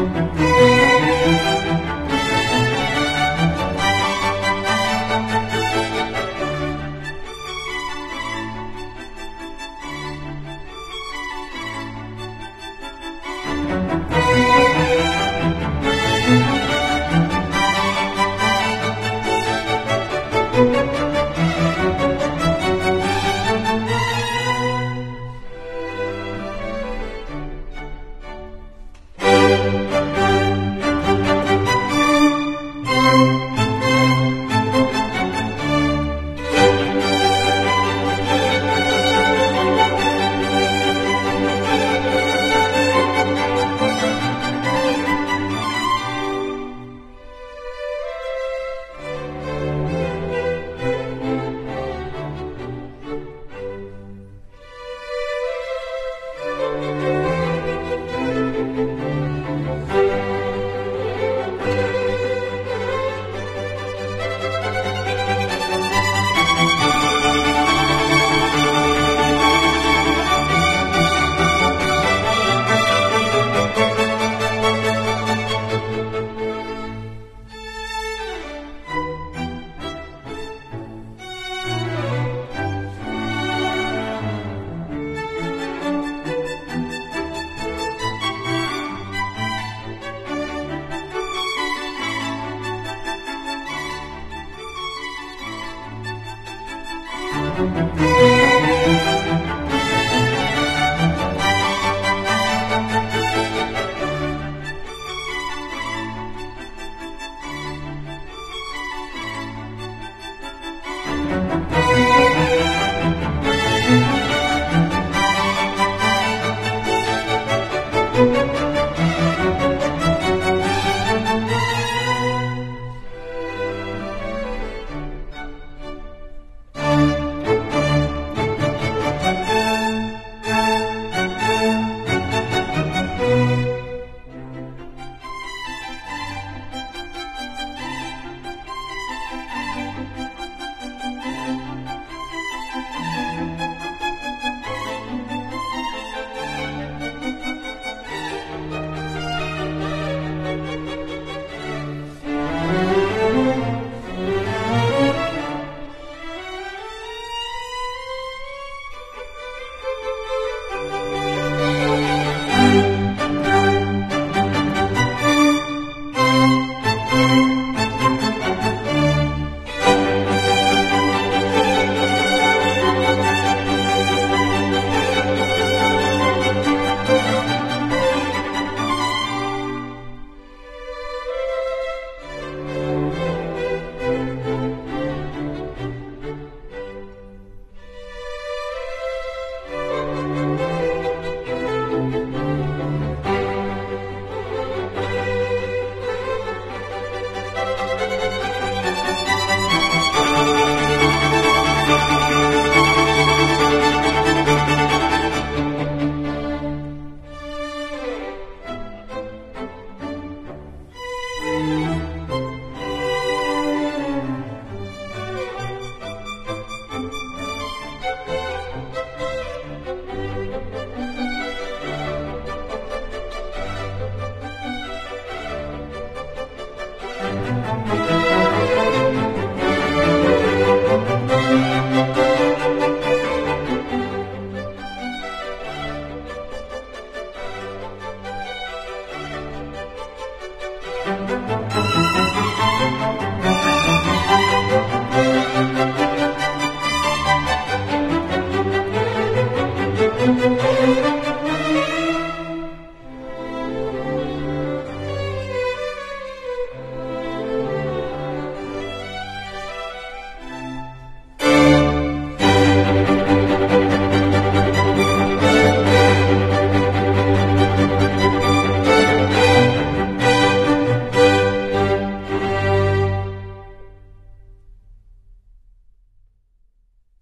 Música Thank you. Thank you.